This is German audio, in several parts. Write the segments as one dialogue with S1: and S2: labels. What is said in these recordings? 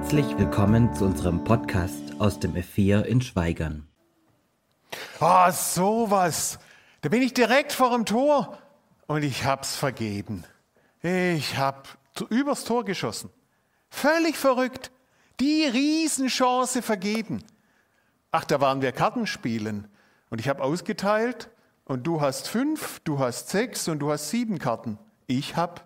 S1: Herzlich willkommen zu unserem Podcast aus dem F4 in Schweigern.
S2: Ah, oh, sowas. Da bin ich direkt vor dem Tor und ich hab's vergeben. Ich hab übers Tor geschossen. Völlig verrückt. Die Riesenchance vergeben. Ach, da waren wir Kartenspielen und ich habe ausgeteilt und du hast fünf, du hast sechs und du hast sieben Karten. Ich habe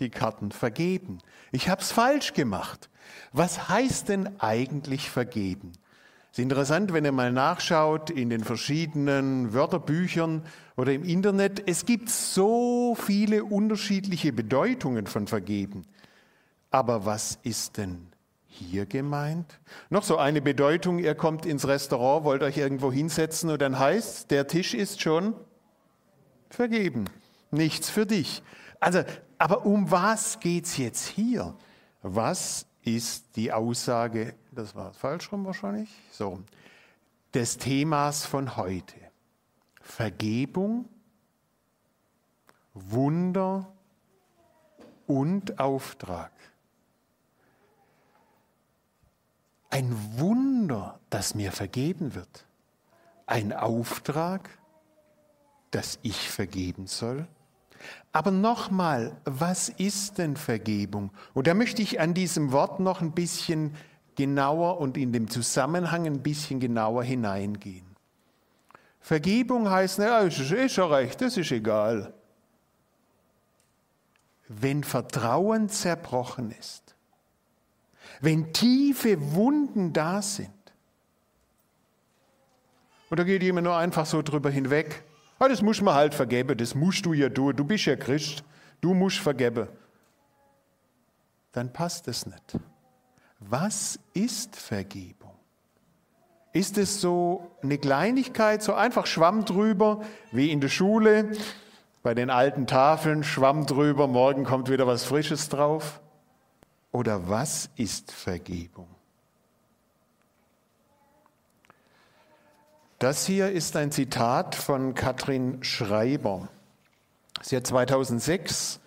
S2: die Karten vergeben. Ich habe es falsch gemacht. Was heißt denn eigentlich vergeben? Es ist interessant, wenn ihr mal nachschaut in den verschiedenen Wörterbüchern oder im Internet. Es gibt so viele unterschiedliche Bedeutungen von vergeben. Aber was ist denn hier gemeint? Noch so eine Bedeutung, ihr kommt ins Restaurant, wollt euch irgendwo hinsetzen und dann heißt, der Tisch ist schon vergeben. Nichts für dich. Also, aber um was geht es jetzt hier? Was ist die Aussage, das war falsch rum wahrscheinlich, so, des Themas von heute? Vergebung, Wunder und Auftrag. Ein Wunder, das mir vergeben wird. Ein Auftrag, dass ich vergeben soll. Aber nochmal, was ist denn Vergebung? Und da möchte ich an diesem Wort noch ein bisschen genauer und in dem Zusammenhang ein bisschen genauer hineingehen. Vergebung heißt, naja, ist, ist ja recht, das ist egal. Wenn Vertrauen zerbrochen ist, wenn tiefe Wunden da sind, und da geht jemand nur einfach so drüber hinweg, Ah, das muss man halt vergeben, das musst du ja du, du bist ja Christ, du musst vergeben. Dann passt es nicht. Was ist Vergebung? Ist es so eine Kleinigkeit, so einfach Schwamm drüber, wie in der Schule, bei den alten Tafeln, Schwamm drüber, morgen kommt wieder was Frisches drauf? Oder was ist Vergebung? Das hier ist ein Zitat von Katrin Schreiber. Sie hat 2006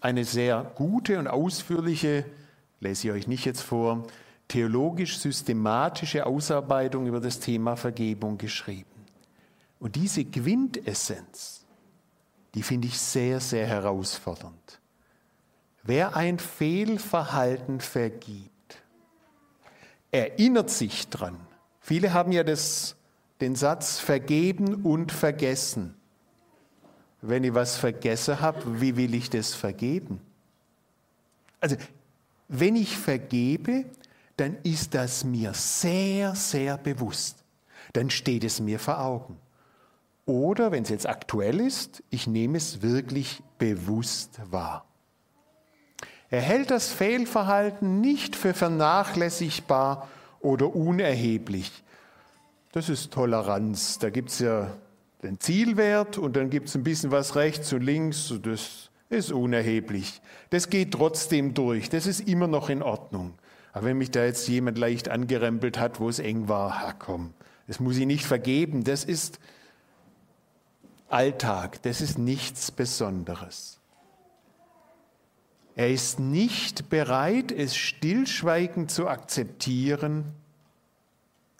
S2: eine sehr gute und ausführliche, lese ich euch nicht jetzt vor, theologisch-systematische Ausarbeitung über das Thema Vergebung geschrieben. Und diese Quintessenz, die finde ich sehr, sehr herausfordernd. Wer ein Fehlverhalten vergibt, erinnert sich dran. Viele haben ja das den Satz vergeben und vergessen. Wenn ich was vergessen habe, wie will ich das vergeben? Also, wenn ich vergebe, dann ist das mir sehr, sehr bewusst. Dann steht es mir vor Augen. Oder, wenn es jetzt aktuell ist, ich nehme es wirklich bewusst wahr. Er hält das Fehlverhalten nicht für vernachlässigbar oder unerheblich, das ist Toleranz. Da gibt es ja den Zielwert und dann gibt es ein bisschen was rechts und links. Das ist unerheblich. Das geht trotzdem durch. Das ist immer noch in Ordnung. Aber wenn mich da jetzt jemand leicht angerempelt hat, wo es eng war, ha komm, das muss ich nicht vergeben. Das ist Alltag. Das ist nichts Besonderes. Er ist nicht bereit, es stillschweigend zu akzeptieren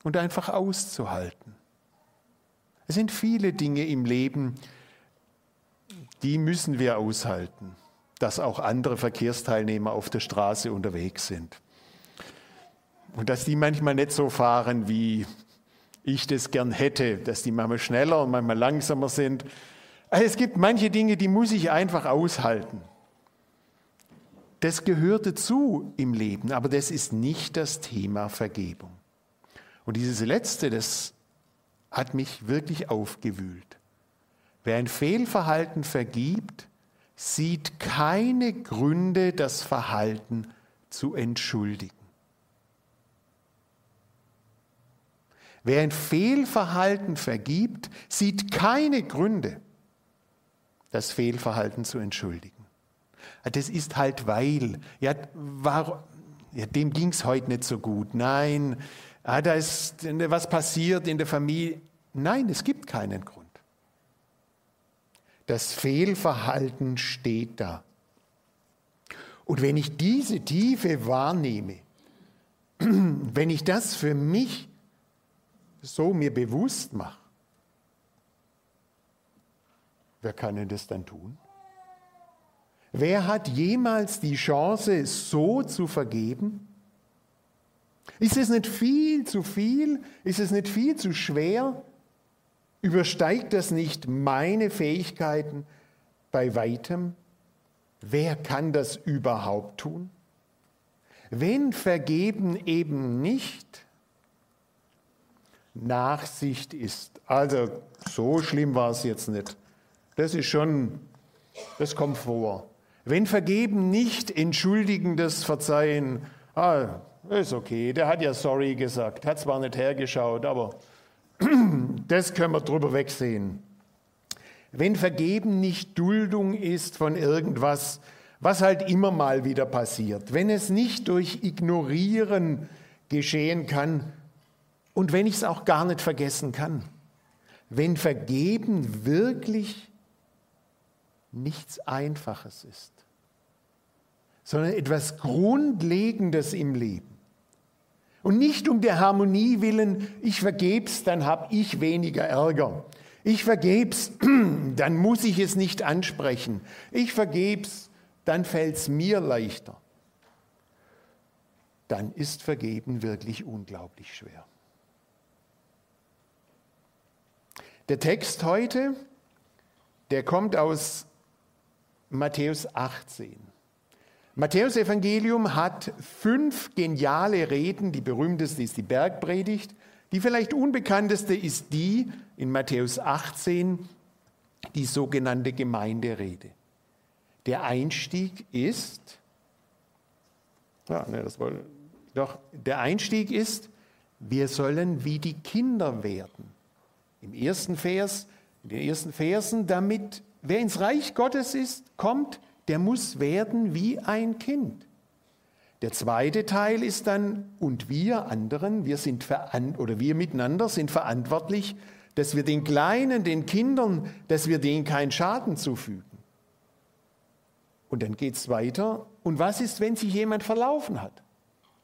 S2: und einfach auszuhalten. Es sind viele Dinge im Leben, die müssen wir aushalten, dass auch andere Verkehrsteilnehmer auf der Straße unterwegs sind. Und dass die manchmal nicht so fahren, wie ich das gern hätte, dass die manchmal schneller und manchmal langsamer sind. Also es gibt manche Dinge, die muss ich einfach aushalten. Das gehört dazu im Leben, aber das ist nicht das Thema Vergebung. Und dieses Letzte, das hat mich wirklich aufgewühlt. Wer ein Fehlverhalten vergibt, sieht keine Gründe, das Verhalten zu entschuldigen. Wer ein Fehlverhalten vergibt, sieht keine Gründe, das Fehlverhalten zu entschuldigen. Das ist halt weil, ja, war, ja dem ging es heute nicht so gut. Nein, ah, da ist was passiert in der Familie. Nein, es gibt keinen Grund. Das Fehlverhalten steht da. Und wenn ich diese Tiefe wahrnehme, wenn ich das für mich so mir bewusst mache, wer kann denn das dann tun? Wer hat jemals die Chance, so zu vergeben? Ist es nicht viel zu viel? Ist es nicht viel zu schwer? Übersteigt das nicht meine Fähigkeiten bei weitem? Wer kann das überhaupt tun? Wenn Vergeben eben nicht Nachsicht ist, also so schlimm war es jetzt nicht. Das ist schon, das kommt vor. Wenn Vergeben nicht entschuldigendes Verzeihen, ah, ist okay, der hat ja sorry gesagt, hat zwar nicht hergeschaut, aber das können wir drüber wegsehen. Wenn Vergeben nicht Duldung ist von irgendwas, was halt immer mal wieder passiert, wenn es nicht durch Ignorieren geschehen kann und wenn ich es auch gar nicht vergessen kann, wenn Vergeben wirklich nichts Einfaches ist, sondern etwas Grundlegendes im Leben. Und nicht um der Harmonie willen, ich vergeb's, dann habe ich weniger Ärger. Ich vergeb's, dann muss ich es nicht ansprechen. Ich vergeb's, dann fällt's mir leichter. Dann ist Vergeben wirklich unglaublich schwer. Der Text heute, der kommt aus Matthäus 18. Matthäus Evangelium hat fünf geniale Reden. Die berühmteste ist die Bergpredigt. Die vielleicht unbekannteste ist die in Matthäus 18, die sogenannte Gemeinderede. Der Einstieg ist, ja, ne, das war, doch, der Einstieg ist, wir sollen wie die Kinder werden. Im ersten Vers, in den ersten Versen, damit wer ins Reich Gottes ist, kommt, der muss werden wie ein Kind. Der zweite Teil ist dann, und wir anderen, wir sind oder wir miteinander sind verantwortlich, dass wir den Kleinen, den Kindern, dass wir denen keinen Schaden zufügen. Und dann geht es weiter. Und was ist, wenn sich jemand verlaufen hat?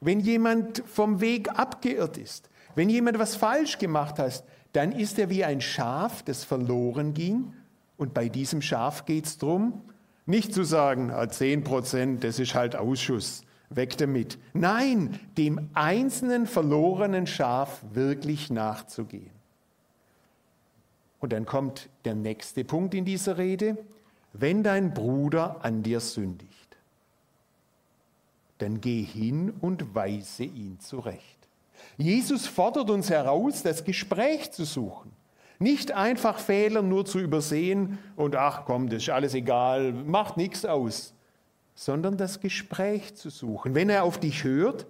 S2: Wenn jemand vom Weg abgeirrt ist? Wenn jemand was falsch gemacht hat, dann ist er wie ein Schaf, das verloren ging. Und bei diesem Schaf geht es darum, nicht zu sagen, 10 ah, Prozent, das ist halt Ausschuss, weg damit. Nein, dem einzelnen verlorenen Schaf wirklich nachzugehen. Und dann kommt der nächste Punkt in dieser Rede. Wenn dein Bruder an dir sündigt, dann geh hin und weise ihn zurecht. Jesus fordert uns heraus, das Gespräch zu suchen. Nicht einfach Fehler nur zu übersehen und ach komm, das ist alles egal, macht nichts aus, sondern das Gespräch zu suchen. Wenn er auf dich hört,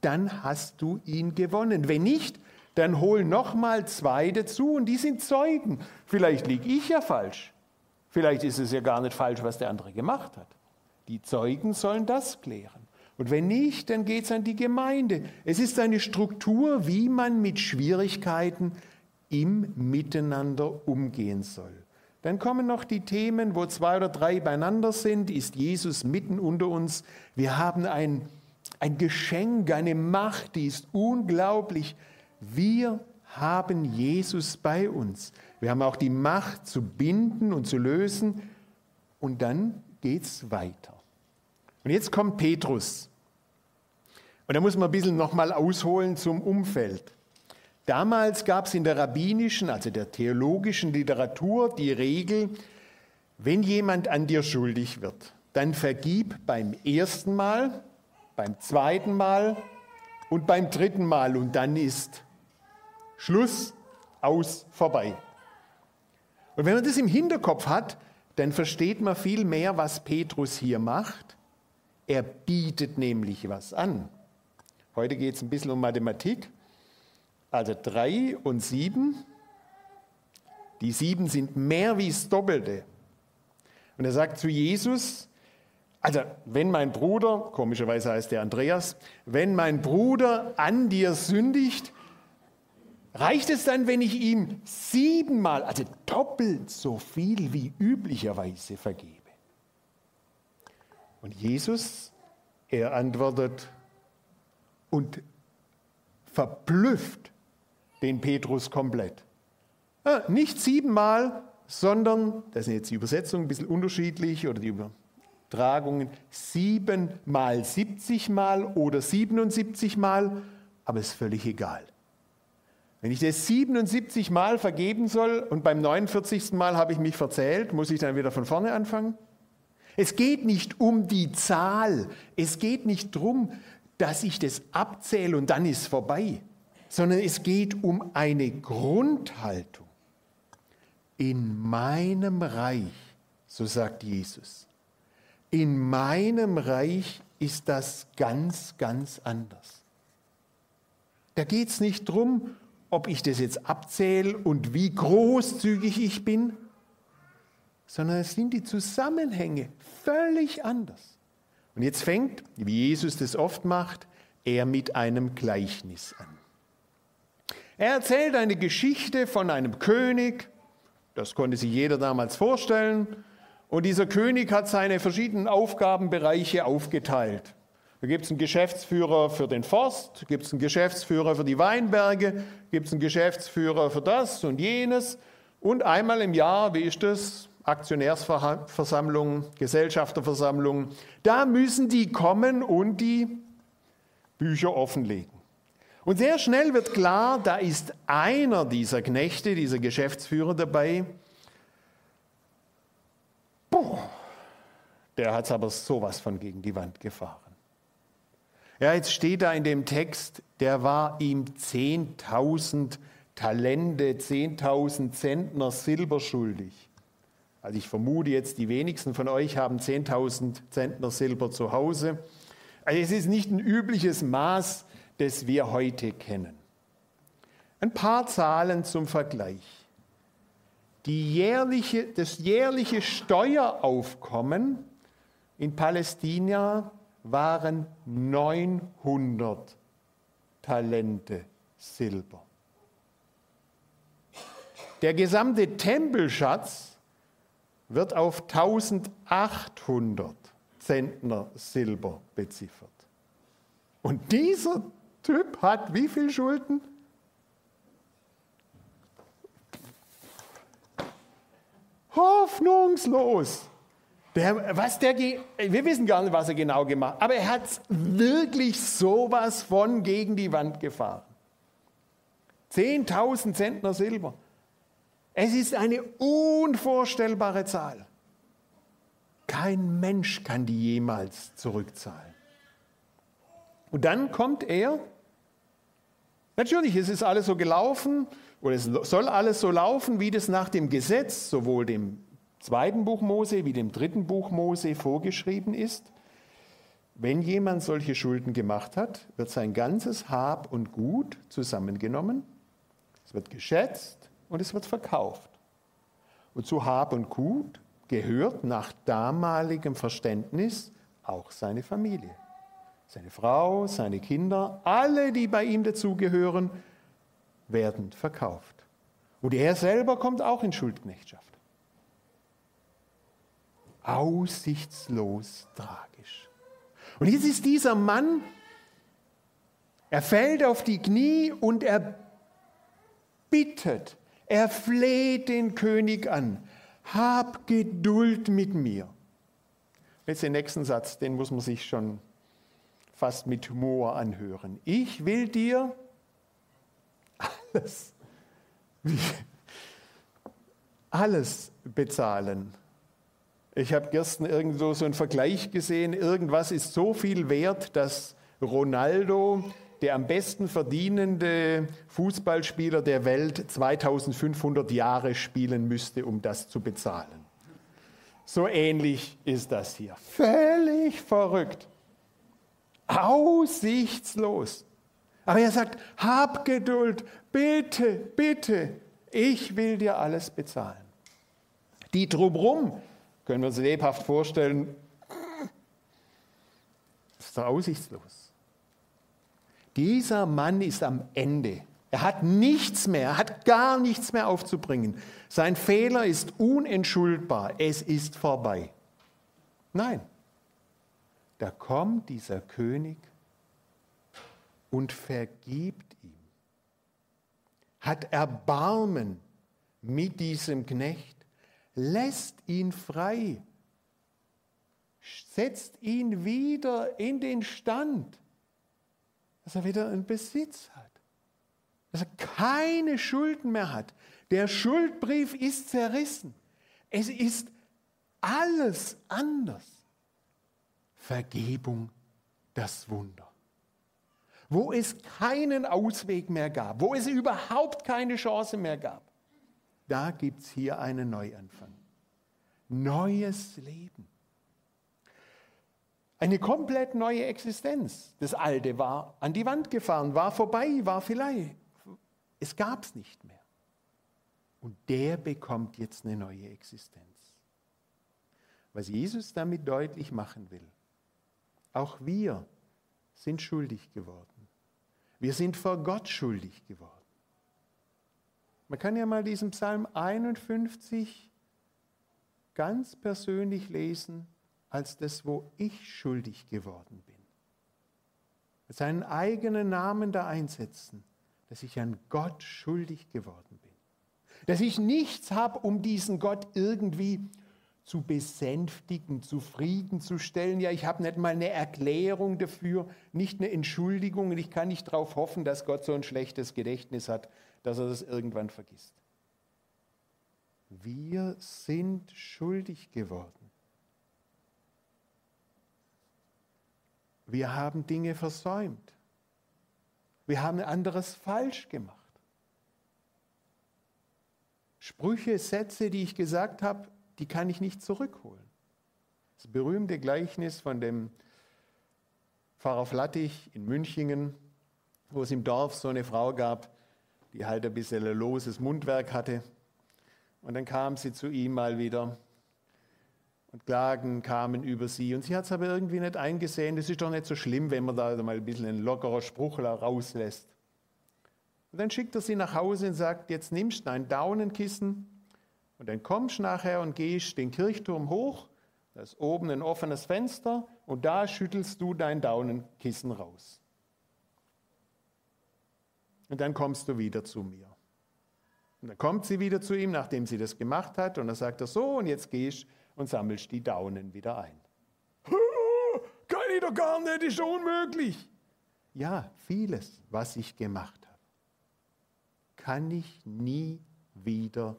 S2: dann hast du ihn gewonnen. Wenn nicht, dann hol noch mal zwei dazu und die sind Zeugen. Vielleicht liege ich ja falsch. Vielleicht ist es ja gar nicht falsch, was der andere gemacht hat. Die Zeugen sollen das klären. Und wenn nicht, dann geht es an die Gemeinde. Es ist eine Struktur, wie man mit Schwierigkeiten im Miteinander umgehen soll. Dann kommen noch die Themen, wo zwei oder drei beieinander sind, ist Jesus mitten unter uns. Wir haben ein, ein Geschenk, eine Macht, die ist unglaublich. Wir haben Jesus bei uns. Wir haben auch die Macht zu binden und zu lösen. Und dann geht es weiter. Und jetzt kommt Petrus. Und da muss man ein bisschen nochmal ausholen zum Umfeld. Damals gab es in der rabbinischen, also der theologischen Literatur die Regel, wenn jemand an dir schuldig wird, dann vergib beim ersten Mal, beim zweiten Mal und beim dritten Mal und dann ist Schluss, aus, vorbei. Und wenn man das im Hinterkopf hat, dann versteht man viel mehr, was Petrus hier macht. Er bietet nämlich was an. Heute geht es ein bisschen um Mathematik. Also drei und sieben. Die sieben sind mehr wie das Doppelte. Und er sagt zu Jesus, also wenn mein Bruder, komischerweise heißt der Andreas, wenn mein Bruder an dir sündigt, reicht es dann, wenn ich ihm siebenmal, also doppelt so viel wie üblicherweise vergebe. Und Jesus, er antwortet und verblüfft den Petrus komplett. Ja, nicht siebenmal, sondern, das sind jetzt die Übersetzungen ein bisschen unterschiedlich oder die Übertragungen, siebenmal, siebzigmal oder 77 Mal, aber ist völlig egal. Wenn ich das 77 Mal vergeben soll und beim 49. Mal habe ich mich verzählt, muss ich dann wieder von vorne anfangen? Es geht nicht um die Zahl, es geht nicht darum, dass ich das abzähle und dann ist vorbei, sondern es geht um eine Grundhaltung. In meinem Reich, so sagt Jesus, in meinem Reich ist das ganz, ganz anders. Da geht es nicht darum, ob ich das jetzt abzähle und wie großzügig ich bin, sondern es sind die Zusammenhänge völlig anders. Und jetzt fängt, wie Jesus das oft macht, er mit einem Gleichnis an. Er erzählt eine Geschichte von einem König, das konnte sich jeder damals vorstellen, und dieser König hat seine verschiedenen Aufgabenbereiche aufgeteilt. Da gibt es einen Geschäftsführer für den Forst, gibt es einen Geschäftsführer für die Weinberge, gibt es einen Geschäftsführer für das und jenes. Und einmal im Jahr, wie ist das? Aktionärsversammlung, Gesellschafterversammlung, da müssen die kommen und die Bücher offenlegen. Und sehr schnell wird klar, da ist einer dieser Knechte, dieser Geschäftsführer dabei, boah, der hat es aber sowas von gegen die Wand gefahren. Ja, jetzt steht da in dem Text, der war ihm 10.000 Talente, 10.000 Zentner Silber schuldig. Also ich vermute jetzt, die wenigsten von euch haben 10.000 Zentner Silber zu Hause. Also es ist nicht ein übliches Maß, das wir heute kennen. Ein paar Zahlen zum Vergleich. Jährliche, das jährliche Steueraufkommen in Palästina waren 900 Talente Silber. Der gesamte Tempelschatz wird auf 1800 Zentner Silber beziffert. Und dieser Typ hat wie viel Schulden? Hoffnungslos. Der, was der, wir wissen gar nicht, was er genau gemacht hat, aber er hat wirklich sowas von gegen die Wand gefahren. 10.000 Zentner Silber. Es ist eine unvorstellbare Zahl. Kein Mensch kann die jemals zurückzahlen. Und dann kommt er, natürlich, es ist alles so gelaufen, oder es soll alles so laufen, wie das nach dem Gesetz, sowohl dem zweiten Buch Mose wie dem dritten Buch Mose vorgeschrieben ist. Wenn jemand solche Schulden gemacht hat, wird sein ganzes Hab und Gut zusammengenommen, es wird geschätzt und es wird verkauft. Und zu Hab und Gut gehört nach damaligem Verständnis auch seine Familie. Seine Frau, seine Kinder, alle, die bei ihm dazugehören, werden verkauft. Und er selber kommt auch in Schuldknechtschaft. Aussichtslos tragisch. Und jetzt ist dieser Mann, er fällt auf die Knie und er bittet, er fleht den König an. Hab Geduld mit mir. Jetzt den nächsten Satz, den muss man sich schon fast mit Humor anhören. Ich will dir alles, alles bezahlen. Ich habe gestern irgendwo so einen Vergleich gesehen. Irgendwas ist so viel wert, dass Ronaldo der am besten verdienende Fußballspieler der Welt 2500 Jahre spielen müsste, um das zu bezahlen. So ähnlich ist das hier. Völlig verrückt. Aussichtslos. Aber er sagt, hab Geduld, bitte, bitte, ich will dir alles bezahlen. Die drumherum, können wir uns lebhaft vorstellen, ist doch aussichtslos. Dieser Mann ist am Ende. Er hat nichts mehr, er hat gar nichts mehr aufzubringen. Sein Fehler ist unentschuldbar. Es ist vorbei. Nein. Da kommt dieser König und vergibt ihm, hat Erbarmen mit diesem Knecht, lässt ihn frei, setzt ihn wieder in den Stand, dass er wieder einen Besitz hat, dass er keine Schulden mehr hat. Der Schuldbrief ist zerrissen. Es ist alles anders. Vergebung, das Wunder. Wo es keinen Ausweg mehr gab, wo es überhaupt keine Chance mehr gab, da gibt es hier einen Neuanfang. Neues Leben. Eine komplett neue Existenz. Das Alte war an die Wand gefahren, war vorbei, war vielleicht. Es gab es nicht mehr. Und der bekommt jetzt eine neue Existenz. Was Jesus damit deutlich machen will. Auch wir sind schuldig geworden. Wir sind vor Gott schuldig geworden. Man kann ja mal diesen Psalm 51 ganz persönlich lesen als das, wo ich schuldig geworden bin. Seinen eigenen Namen da einsetzen, dass ich an Gott schuldig geworden bin. Dass ich nichts habe, um diesen Gott irgendwie zu besänftigen, zufriedenzustellen. Ja, ich habe nicht mal eine Erklärung dafür, nicht eine Entschuldigung und ich kann nicht darauf hoffen, dass Gott so ein schlechtes Gedächtnis hat, dass er das irgendwann vergisst. Wir sind schuldig geworden. Wir haben Dinge versäumt. Wir haben anderes falsch gemacht. Sprüche, Sätze, die ich gesagt habe, die kann ich nicht zurückholen. Das berühmte Gleichnis von dem Pfarrer Flattich in Münchingen, wo es im Dorf so eine Frau gab, die halt ein bisschen loses Mundwerk hatte. Und dann kam sie zu ihm mal wieder und Klagen kamen über sie. Und sie hat es aber irgendwie nicht eingesehen. Das ist doch nicht so schlimm, wenn man da mal ein bisschen einen lockerer Spruch rauslässt. Und dann schickt er sie nach Hause und sagt, jetzt nimmst du ein Daunenkissen und dann kommst du nachher und gehst den Kirchturm hoch, da ist oben ein offenes Fenster und da schüttelst du dein Daunenkissen raus. Und dann kommst du wieder zu mir. Und dann kommt sie wieder zu ihm, nachdem sie das gemacht hat, und dann sagt er so, und jetzt gehst und sammelst die Daunen wieder ein. Kann ich doch gar nicht, ist unmöglich. Ja, vieles, was ich gemacht habe, kann ich nie wieder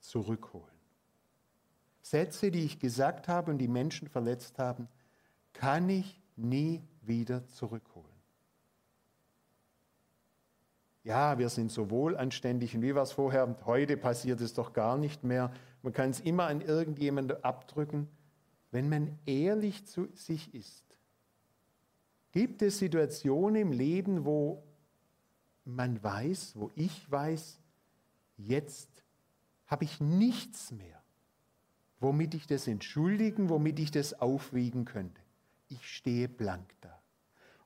S2: zurückholen. Sätze, die ich gesagt habe und die Menschen verletzt haben, kann ich nie wieder zurückholen. Ja, wir sind so wohlanständig und wie war es vorher, heute passiert es doch gar nicht mehr. Man kann es immer an irgendjemanden abdrücken. Wenn man ehrlich zu sich ist, gibt es Situationen im Leben, wo man weiß, wo ich weiß, jetzt habe ich nichts mehr, womit ich das entschuldigen, womit ich das aufwiegen könnte. Ich stehe blank da.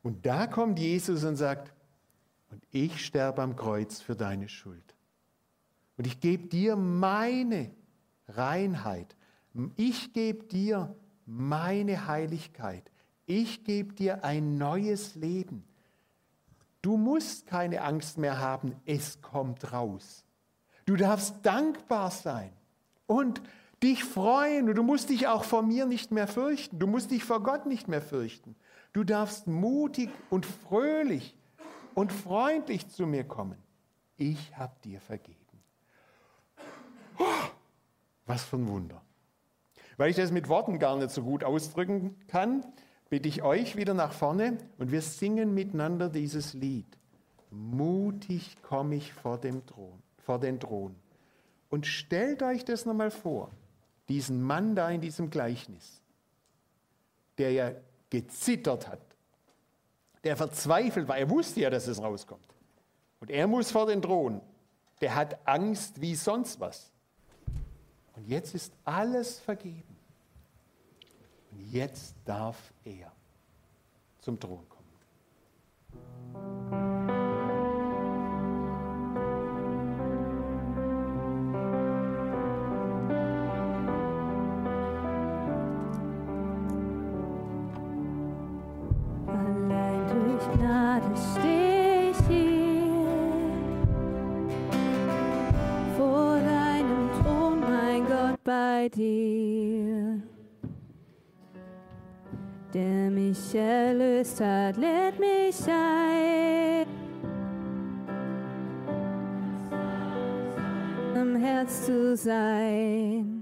S2: Und da kommt Jesus und sagt, und ich sterbe am Kreuz für deine Schuld. Und ich gebe dir meine Reinheit. Ich gebe dir meine Heiligkeit. Ich gebe dir ein neues Leben. Du musst keine Angst mehr haben, es kommt raus. Du darfst dankbar sein und dich freuen. Und du musst dich auch vor mir nicht mehr fürchten. Du musst dich vor Gott nicht mehr fürchten. Du darfst mutig und fröhlich und freundlich zu mir kommen. Ich habe dir vergeben. Was für ein Wunder. Weil ich das mit Worten gar nicht so gut ausdrücken kann, bitte ich euch wieder nach vorne und wir singen miteinander dieses Lied. Mutig komme ich vor, dem Thron, vor den Thron. Und stellt euch das nochmal vor, diesen Mann da in diesem Gleichnis, der ja gezittert hat, der verzweifelt war. Er wusste ja, dass es rauskommt. Und er muss vor den Thron. Der hat Angst wie sonst was. Und jetzt ist alles vergeben. Und jetzt darf er zum Thron kommen.
S3: Dir. Der mich erlöst hat, lädt mich ein. Am Herz zu sein.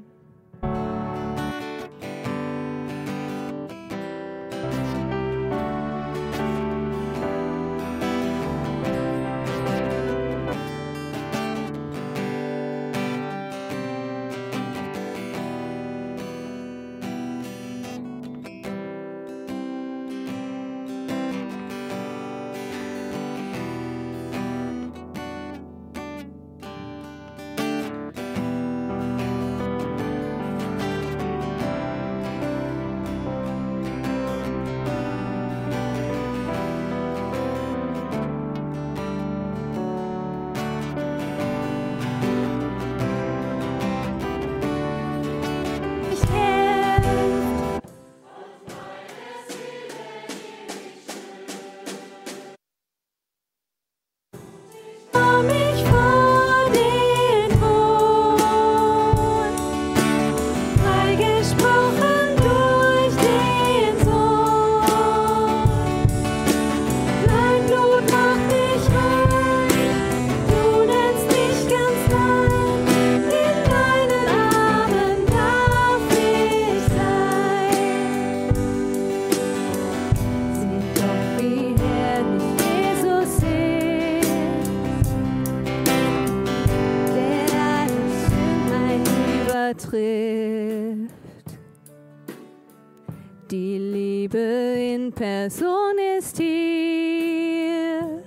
S3: In Person ist hier.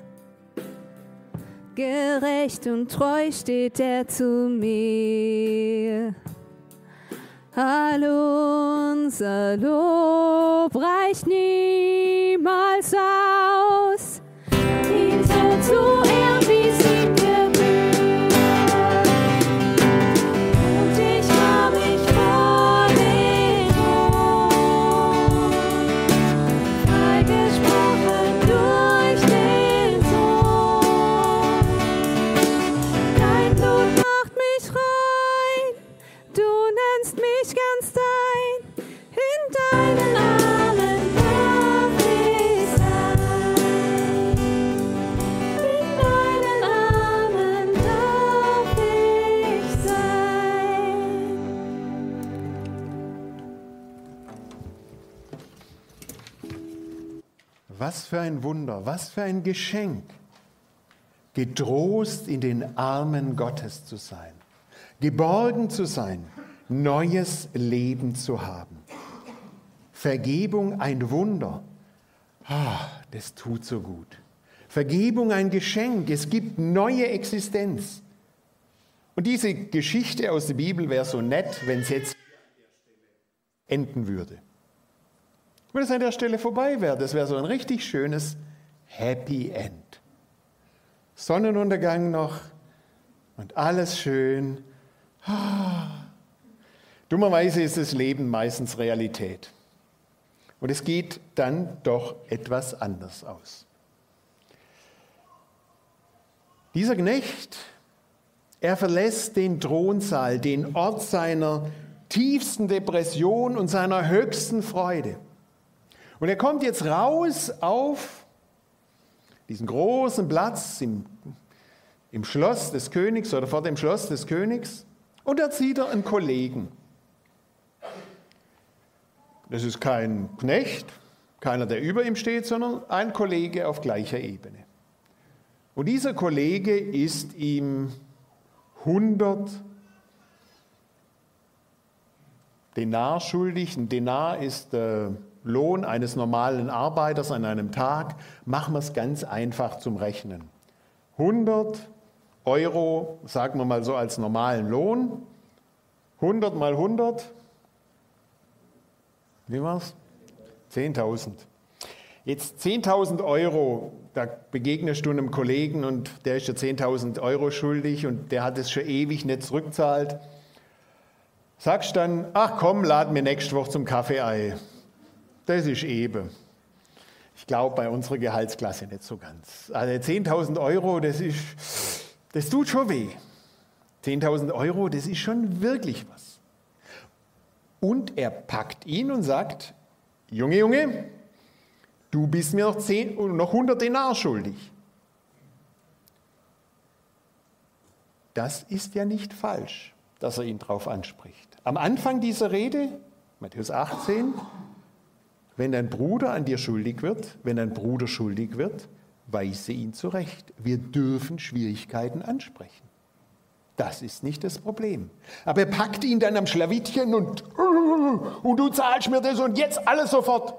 S3: Gerecht und treu steht er zu mir. Hallo, unser Lob reicht niemals aus.
S2: Was für ein Wunder, was für ein Geschenk, getrost in den Armen Gottes zu sein, geborgen zu sein, neues Leben zu haben. Vergebung ein Wunder, ah, das tut so gut. Vergebung ein Geschenk, es gibt neue Existenz. Und diese Geschichte aus der Bibel wäre so nett, wenn es jetzt enden würde. Wenn es an der Stelle vorbei wäre, das wäre so ein richtig schönes Happy End. Sonnenuntergang noch und alles schön. Ah. Dummerweise ist das Leben meistens Realität. Und es geht dann doch etwas anders aus. Dieser Knecht, er verlässt den Thronsaal, den Ort seiner tiefsten Depression und seiner höchsten Freude. Und er kommt jetzt raus auf diesen großen Platz im, im Schloss des Königs oder vor dem Schloss des Königs und da sieht er einen Kollegen. Das ist kein Knecht, keiner, der über ihm steht, sondern ein Kollege auf gleicher Ebene. Und dieser Kollege ist ihm 100 Denar schuldig. Ein Denar ist der Lohn eines normalen Arbeiters an einem Tag. Machen wir es ganz einfach zum Rechnen. 100 Euro, sagen wir mal so als normalen Lohn. 100 mal 100, wie war's? 10.000. Jetzt 10.000 Euro, da begegnest du einem Kollegen und der ist dir 10.000 Euro schuldig und der hat es schon ewig nicht zurückzahlt. Sagst dann, ach komm, lad mir nächste Woche zum Kaffee ein. Das ist eben. Ich glaube bei unserer Gehaltsklasse nicht so ganz. Also 10.000 Euro, das ist, das tut schon weh. 10.000 Euro, das ist schon wirklich was. Und er packt ihn und sagt, Junge, Junge, du bist mir noch, 10, noch 100 Denar schuldig. Das ist ja nicht falsch, dass er ihn darauf anspricht. Am Anfang dieser Rede, Matthäus 18, wenn dein Bruder an dir schuldig wird, wenn dein Bruder schuldig wird, weise ihn zurecht. Wir dürfen Schwierigkeiten ansprechen. Das ist nicht das Problem. Aber er packt ihn dann am Schlawittchen und, und du zahlst mir das und jetzt alles sofort.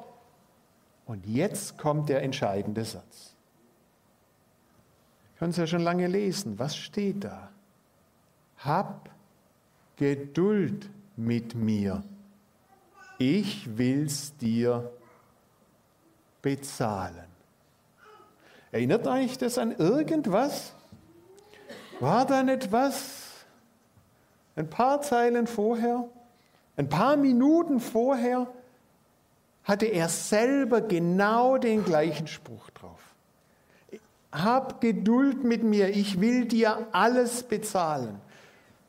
S2: Und jetzt kommt der entscheidende Satz. Können Sie ja schon lange lesen. Was steht da? Hab Geduld mit mir. Ich will's dir bezahlen. Erinnert euch das an irgendwas? War da nicht was? Ein paar Zeilen vorher, ein paar Minuten vorher hatte er selber genau den gleichen Spruch drauf. Hab Geduld mit mir, ich will dir alles bezahlen.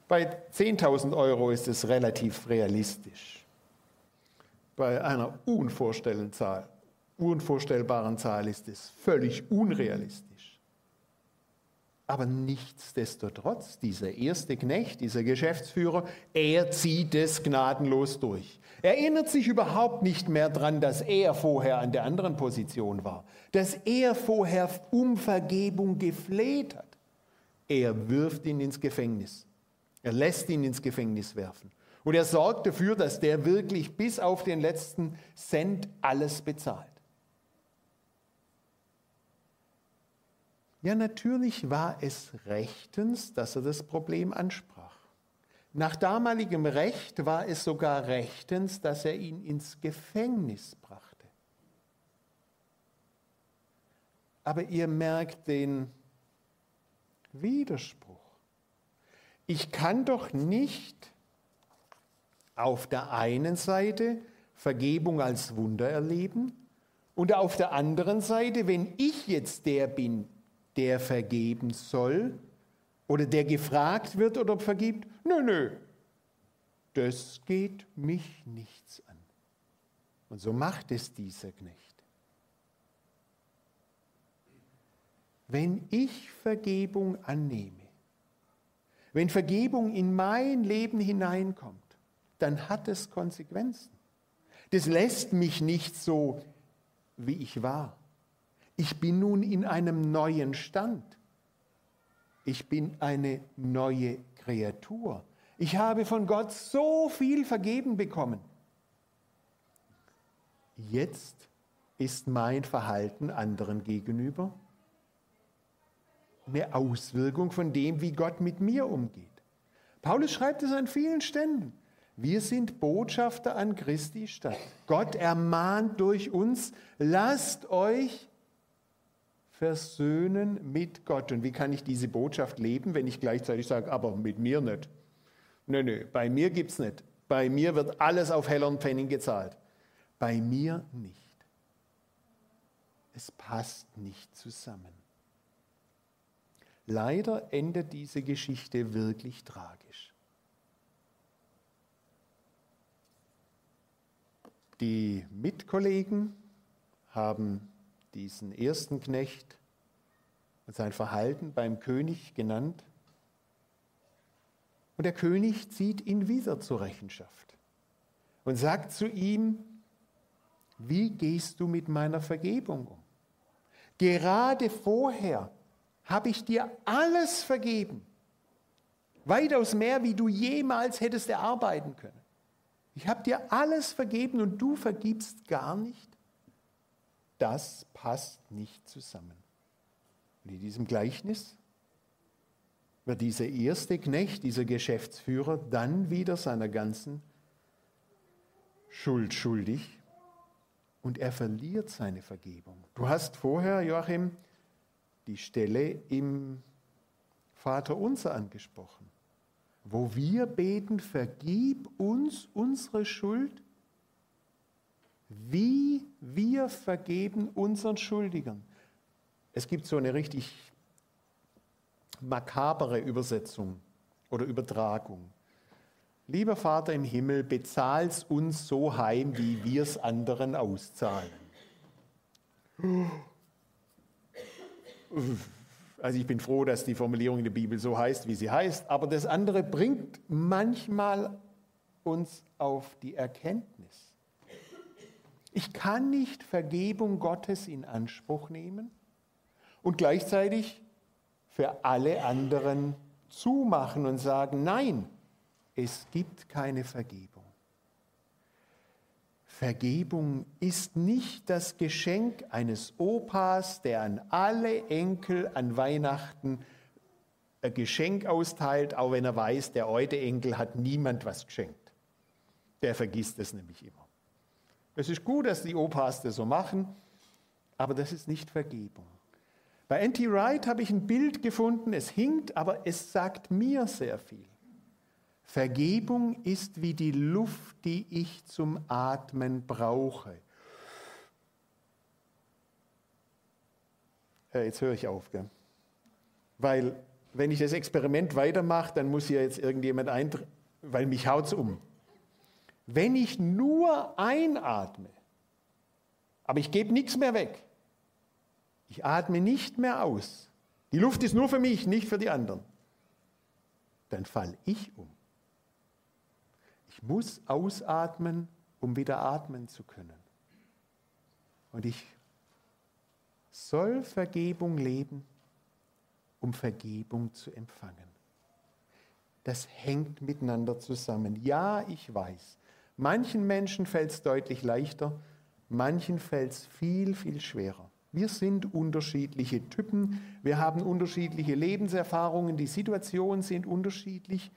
S2: Bei 10.000 Euro ist es relativ realistisch. Bei einer unvorstellbaren Zahl, unvorstellbaren Zahl ist es völlig unrealistisch. Aber nichtsdestotrotz, dieser erste Knecht, dieser Geschäftsführer, er zieht es gnadenlos durch. Er erinnert sich überhaupt nicht mehr daran, dass er vorher an der anderen Position war, dass er vorher um Vergebung gefleht hat. Er wirft ihn ins Gefängnis. Er lässt ihn ins Gefängnis werfen. Und er sorgt dafür, dass der wirklich bis auf den letzten Cent alles bezahlt. Ja, natürlich war es rechtens, dass er das Problem ansprach. Nach damaligem Recht war es sogar rechtens, dass er ihn ins Gefängnis brachte. Aber ihr merkt den Widerspruch. Ich kann doch nicht auf der einen Seite Vergebung als Wunder erleben und auf der anderen Seite, wenn ich jetzt der bin, der vergeben soll oder der gefragt wird oder vergibt, nö, nö, das geht mich nichts an. Und so macht es dieser Knecht. Wenn ich Vergebung annehme, wenn Vergebung in mein Leben hineinkommt, dann hat es Konsequenzen. Das lässt mich nicht so, wie ich war. Ich bin nun in einem neuen Stand. Ich bin eine neue Kreatur. Ich habe von Gott so viel vergeben bekommen. Jetzt ist mein Verhalten anderen gegenüber eine Auswirkung von dem, wie Gott mit mir umgeht. Paulus schreibt es an vielen Stellen. Wir sind Botschafter an Christi Stadt. Gott ermahnt durch uns, lasst euch versöhnen mit Gott. Und wie kann ich diese Botschaft leben, wenn ich gleichzeitig sage, aber mit mir nicht? Nö, nö, bei mir gibt es nicht. Bei mir wird alles auf Heller und Pfennig gezahlt. Bei mir nicht. Es passt nicht zusammen. Leider endet diese Geschichte wirklich tragisch. Die Mitkollegen haben diesen ersten Knecht und sein Verhalten beim König genannt. Und der König zieht ihn wieder zur Rechenschaft und sagt zu ihm, wie gehst du mit meiner Vergebung um? Gerade vorher habe ich dir alles vergeben. Weitaus mehr, wie du jemals hättest erarbeiten können. Ich habe dir alles vergeben und du vergibst gar nicht. Das passt nicht zusammen. Und in diesem Gleichnis wird dieser erste Knecht, dieser Geschäftsführer, dann wieder seiner ganzen Schuld schuldig und er verliert seine Vergebung. Du hast vorher, Joachim, die Stelle im Vater unser angesprochen, wo wir beten, vergib uns unsere Schuld, wie wir vergeben unseren Schuldigern. Es gibt so eine richtig makabere Übersetzung oder Übertragung. Lieber Vater im Himmel, bezahl's uns so heim, wie wir es anderen auszahlen. Also ich bin froh, dass die Formulierung in der Bibel so heißt, wie sie heißt, aber das andere bringt manchmal uns auf die Erkenntnis. Ich kann nicht Vergebung Gottes in Anspruch nehmen und gleichzeitig für alle anderen zumachen und sagen, nein, es gibt keine Vergebung. Vergebung ist nicht das Geschenk eines Opas, der an alle Enkel an Weihnachten ein Geschenk austeilt, auch wenn er weiß, der heute Enkel hat niemand was geschenkt. Der vergisst es nämlich immer. Es ist gut, dass die Opas das so machen, aber das ist nicht Vergebung. Bei N.T. Wright habe ich ein Bild gefunden, es hinkt, aber es sagt mir sehr viel. Vergebung ist wie die Luft, die ich zum Atmen brauche. Ja, jetzt höre ich auf, gell? weil wenn ich das Experiment weitermache, dann muss hier jetzt irgendjemand eintreten, weil mich haut es um. Wenn ich nur einatme, aber ich gebe nichts mehr weg, ich atme nicht mehr aus, die Luft ist nur für mich, nicht für die anderen, dann falle ich um. Ich muss ausatmen, um wieder atmen zu können. Und ich soll Vergebung leben, um Vergebung zu empfangen. Das hängt miteinander zusammen. Ja, ich weiß, manchen Menschen fällt es deutlich leichter, manchen fällt es viel, viel schwerer. Wir sind unterschiedliche Typen, wir haben unterschiedliche Lebenserfahrungen, die Situationen sind unterschiedlich.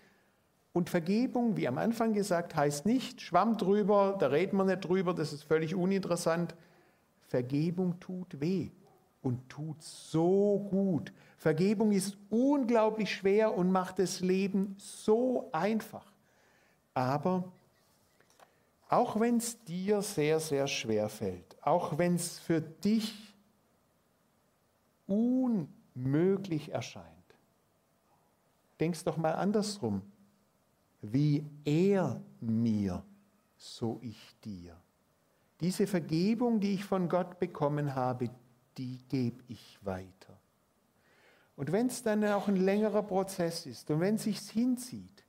S2: Und Vergebung, wie am Anfang gesagt, heißt nicht, schwamm drüber, da reden wir nicht drüber, das ist völlig uninteressant. Vergebung tut weh und tut so gut. Vergebung ist unglaublich schwer und macht das Leben so einfach. Aber auch wenn es dir sehr, sehr schwer fällt, auch wenn es für dich unmöglich erscheint, denkst doch mal andersrum wie er mir, so ich dir. Diese Vergebung, die ich von Gott bekommen habe, die gebe ich weiter. Und wenn es dann auch ein längerer Prozess ist und wenn es sich hinzieht,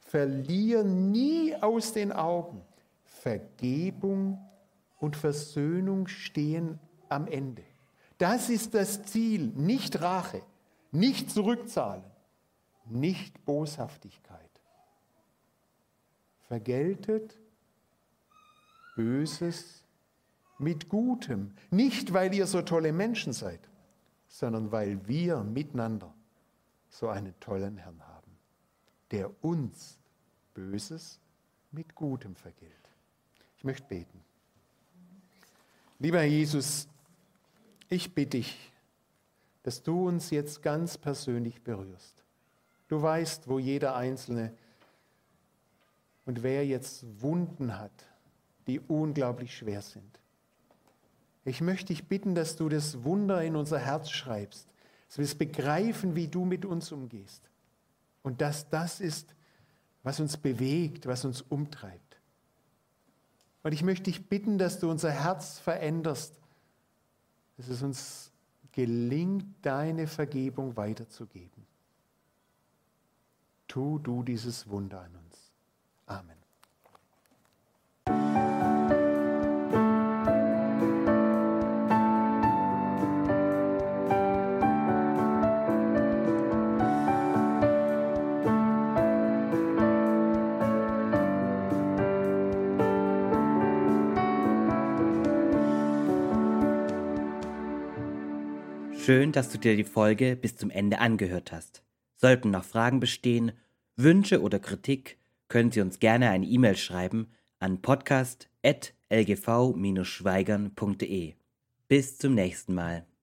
S2: verliere nie aus den Augen, Vergebung und Versöhnung stehen am Ende. Das ist das Ziel, nicht Rache, nicht Zurückzahlen, nicht Boshaftigkeit vergeltet Böses mit Gutem. Nicht, weil ihr so tolle Menschen seid, sondern weil wir miteinander so einen tollen Herrn haben, der uns Böses mit Gutem vergilt. Ich möchte beten. Lieber Jesus, ich bitte dich, dass du uns jetzt ganz persönlich berührst. Du weißt, wo jeder Einzelne und wer jetzt Wunden hat, die unglaublich schwer sind. Ich möchte dich bitten, dass du das Wunder in unser Herz schreibst, dass wir es begreifen, wie du mit uns umgehst. Und dass das ist, was uns bewegt, was uns umtreibt. Und ich möchte dich bitten, dass du unser Herz veränderst, dass es uns gelingt, deine Vergebung weiterzugeben. Tu du dieses Wunder an uns. Amen.
S1: Schön, dass du dir die Folge bis zum Ende angehört hast. Sollten noch Fragen bestehen, Wünsche oder Kritik, können Sie uns gerne eine E-Mail schreiben an podcast.lgv-schweigern.de. Bis zum nächsten Mal.